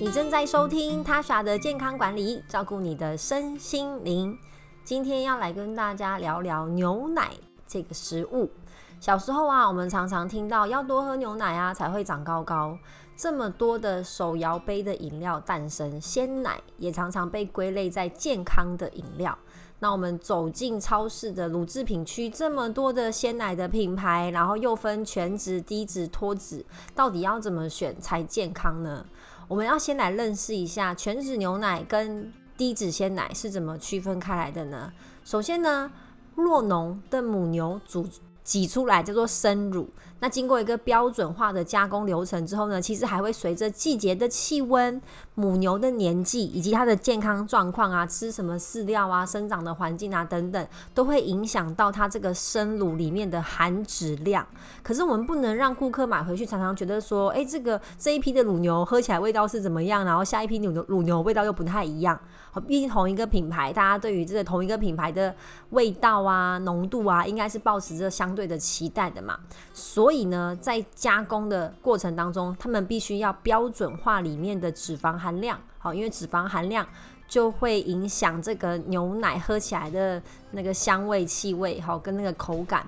你正在收听 Tasha 的健康管理，照顾你的身心灵。今天要来跟大家聊聊牛奶这个食物。小时候啊，我们常常听到要多喝牛奶啊，才会长高高。这么多的手摇杯的饮料诞生，鲜奶也常常被归类在健康的饮料。那我们走进超市的乳制品区，这么多的鲜奶的品牌，然后又分全脂、低脂、脱脂，到底要怎么选才健康呢？我们要先来认识一下全脂牛奶跟低脂鲜奶是怎么区分开来的呢？首先呢，弱浓的母牛煮挤出来叫做生乳。那经过一个标准化的加工流程之后呢，其实还会随着季节的气温、母牛的年纪以及它的健康状况啊、吃什么饲料啊、生长的环境啊等等，都会影响到它这个生乳里面的含脂量。可是我们不能让顾客买回去，常常觉得说，哎，这个这一批的乳牛喝起来味道是怎么样，然后下一批乳牛乳牛味道又不太一样。好，毕竟同一个品牌，大家对于这个同一个品牌的味道啊、浓度啊，应该是保持着相对的期待的嘛。所以所以呢，在加工的过程当中，他们必须要标准化里面的脂肪含量。好，因为脂肪含量就会影响这个牛奶喝起来的那个香味、气味，好，跟那个口感。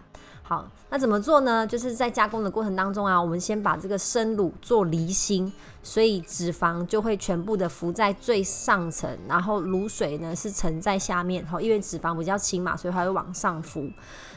好，那怎么做呢？就是在加工的过程当中啊，我们先把这个生乳做离心，所以脂肪就会全部的浮在最上层，然后卤水呢是沉在下面。好，因为脂肪比较轻嘛，所以它会往上浮。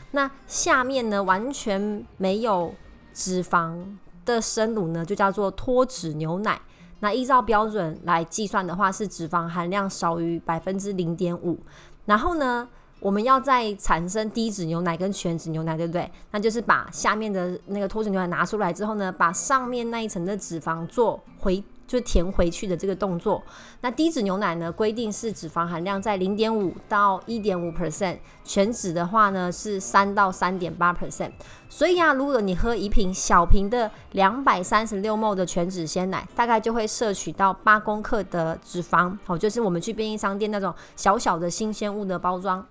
那下面呢完全没有脂肪的生乳呢，就叫做脱脂牛奶。那依照标准来计算的话，是脂肪含量少于百分之零点五。然后呢？我们要再产生低脂牛奶跟全脂牛奶，对不对？那就是把下面的那个脱脂牛奶拿出来之后呢，把上面那一层的脂肪做回，就填回去的这个动作。那低脂牛奶呢，规定是脂肪含量在零点五到一点五 percent，全脂的话呢是三到三点八 percent。所以啊，如果你喝一瓶小瓶的两百三十六 ml 的全脂鲜奶，大概就会摄取到八公克的脂肪。好，就是我们去便利商店那种小小的新鲜物的包装。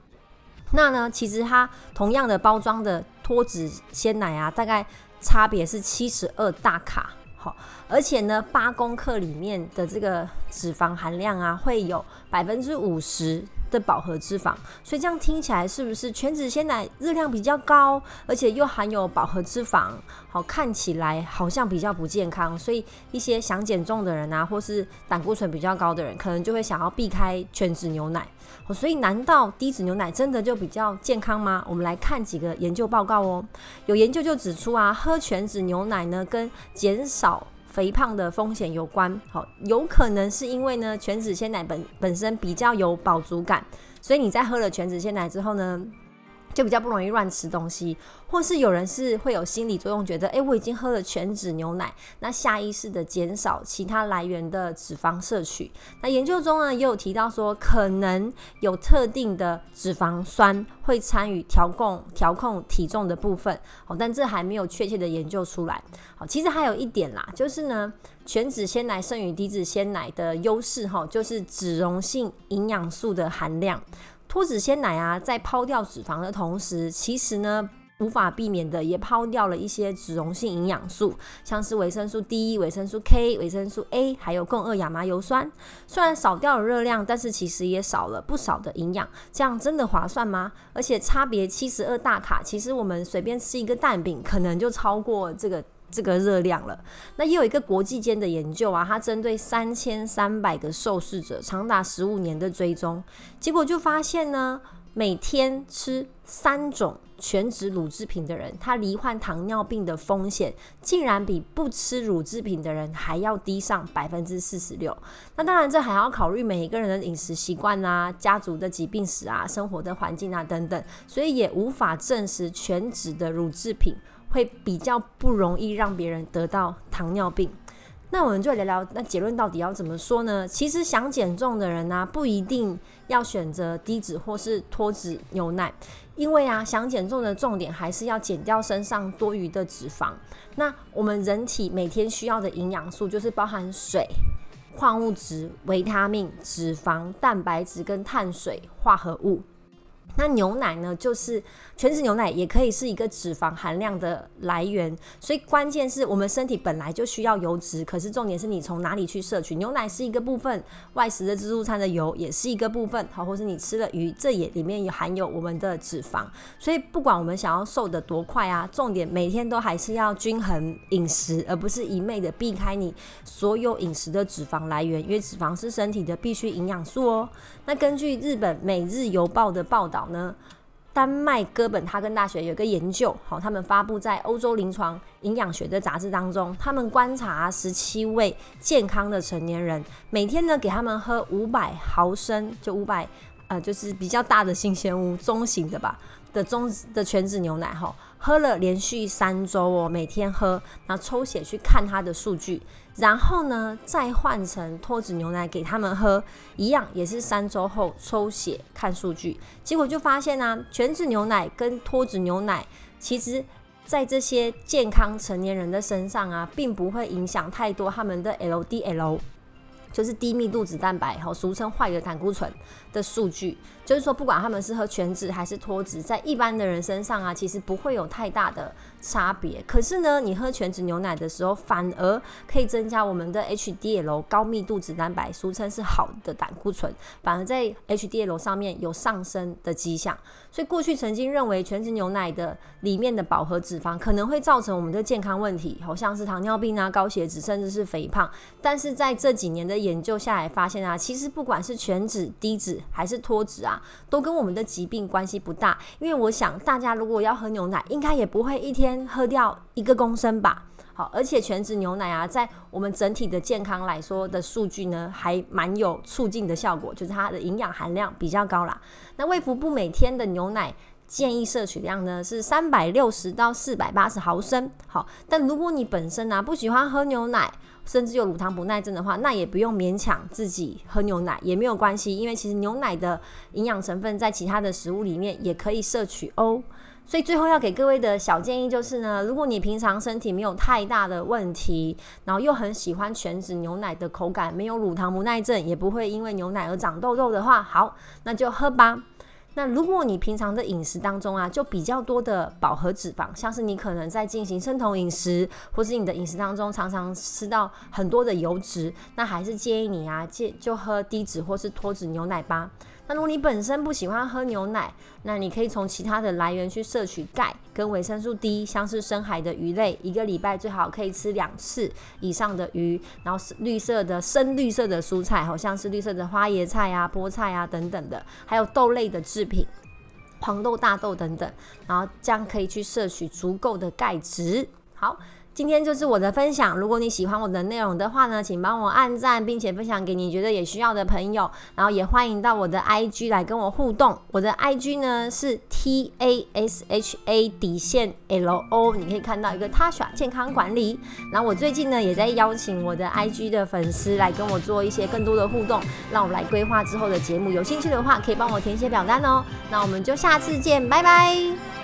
那呢，其实它同样的包装的脱脂鲜奶啊，大概差别是七十二大卡，好，而且呢，八公克里面的这个脂肪含量啊，会有百分之五十。的饱和脂肪，所以这样听起来是不是全脂鲜奶热量比较高，而且又含有饱和脂肪？好，看起来好像比较不健康。所以一些想减重的人啊，或是胆固醇比较高的人，可能就会想要避开全脂牛奶。所以难道低脂牛奶真的就比较健康吗？我们来看几个研究报告哦。有研究就指出啊，喝全脂牛奶呢，跟减少肥胖的风险有关，好，有可能是因为呢，全脂鲜奶本本身比较有饱足感，所以你在喝了全脂鲜奶之后呢。就比较不容易乱吃东西，或是有人是会有心理作用，觉得哎，我已经喝了全脂牛奶，那下意识的减少其他来源的脂肪摄取。那研究中呢，也有提到说，可能有特定的脂肪酸会参与调控调控体重的部分，哦，但这还没有确切的研究出来。好，其实还有一点啦，就是呢，全脂鲜奶胜于低脂鲜奶的优势，哈，就是脂溶性营养素的含量。脱脂鲜奶啊，在抛掉脂肪的同时，其实呢，无法避免的也抛掉了一些脂溶性营养素，像是维生素 D、维生素 K、维生素 A，还有共二亚麻油酸。虽然少掉了热量，但是其实也少了不少的营养。这样真的划算吗？而且差别七十二大卡，其实我们随便吃一个蛋饼，可能就超过这个。这个热量了，那也有一个国际间的研究啊，它针对三千三百个受试者，长达十五年的追踪，结果就发现呢，每天吃三种全脂乳制品的人，他罹患糖尿病的风险竟然比不吃乳制品的人还要低上百分之四十六。那当然，这还要考虑每一个人的饮食习惯啊、家族的疾病史啊、生活的环境啊等等，所以也无法证实全脂的乳制品。会比较不容易让别人得到糖尿病。那我们就聊聊，那结论到底要怎么说呢？其实想减重的人呢，不一定要选择低脂或是脱脂牛奶，因为啊，想减重的重点还是要减掉身上多余的脂肪。那我们人体每天需要的营养素，就是包含水、矿物质、维他命、脂肪、蛋白质跟碳水化合物。那牛奶呢，就是全脂牛奶也可以是一个脂肪含量的来源，所以关键是我们身体本来就需要油脂，可是重点是你从哪里去摄取。牛奶是一个部分，外食的自助餐的油也是一个部分，好，或是你吃了鱼，这也里面有含有我们的脂肪。所以不管我们想要瘦得多快啊，重点每天都还是要均衡饮食，而不是一昧的避开你所有饮食的脂肪来源，因为脂肪是身体的必需营养素哦。那根据日本《每日邮报》的报道呢，丹麦哥本哈根大学有个研究，好，他们发布在欧洲临床营养学的杂志当中，他们观察十七位健康的成年人，每天呢给他们喝五百毫升，就五百，呃，就是比较大的新鲜屋，中型的吧。的中的全脂牛奶哈，喝了连续三周哦，每天喝，然后抽血去看它的数据，然后呢再换成脱脂牛奶给他们喝，一样也是三周后抽血看数据，结果就发现呢，全脂牛奶跟脱脂牛奶，其实在这些健康成年人的身上啊，并不会影响太多他们的 LDL。就是低密度脂蛋白，哈，俗称坏的胆固醇的数据，就是说，不管他们是喝全脂还是脱脂，在一般的人身上啊，其实不会有太大的差别。可是呢，你喝全脂牛奶的时候，反而可以增加我们的 HDL 高密度脂蛋白，俗称是好的胆固醇，反而在 HDL 上面有上升的迹象。所以过去曾经认为全脂牛奶的里面的饱和脂肪可能会造成我们的健康问题，好像是糖尿病啊、高血脂，甚至是肥胖。但是在这几年的研究下来发现啊，其实不管是全脂、低脂还是脱脂啊，都跟我们的疾病关系不大。因为我想大家如果要喝牛奶，应该也不会一天喝掉一个公升吧。好，而且全脂牛奶啊，在我们整体的健康来说的数据呢，还蛮有促进的效果，就是它的营养含量比较高啦。那卫福部每天的牛奶建议摄取量呢是三百六十到四百八十毫升。好，但如果你本身呢不喜欢喝牛奶，甚至有乳糖不耐症的话，那也不用勉强自己喝牛奶，也没有关系，因为其实牛奶的营养成分在其他的食物里面也可以摄取哦。所以最后要给各位的小建议就是呢，如果你平常身体没有太大的问题，然后又很喜欢全脂牛奶的口感，没有乳糖不耐症，也不会因为牛奶而长痘痘的话，好，那就喝吧。那如果你平常的饮食当中啊，就比较多的饱和脂肪，像是你可能在进行生酮饮食，或是你的饮食当中常常吃到很多的油脂，那还是建议你啊，戒就喝低脂或是脱脂牛奶吧。那如果你本身不喜欢喝牛奶，那你可以从其他的来源去摄取钙跟维生素 D，像是深海的鱼类，一个礼拜最好可以吃两次以上的鱼，然后是绿色的深绿色的蔬菜，好像是绿色的花椰菜啊、菠菜啊等等的，还有豆类的制品，黄豆、大豆等等，然后这样可以去摄取足够的钙质。好。今天就是我的分享。如果你喜欢我的内容的话呢，请帮我按赞，并且分享给你觉得也需要的朋友。然后也欢迎到我的 IG 来跟我互动。我的 IG 呢是 T A S H A 底线 L O，你可以看到一个 Tasha 健康管理。然后我最近呢也在邀请我的 IG 的粉丝来跟我做一些更多的互动，让我来规划之后的节目。有兴趣的话可以帮我填写表单哦。那我们就下次见，拜拜。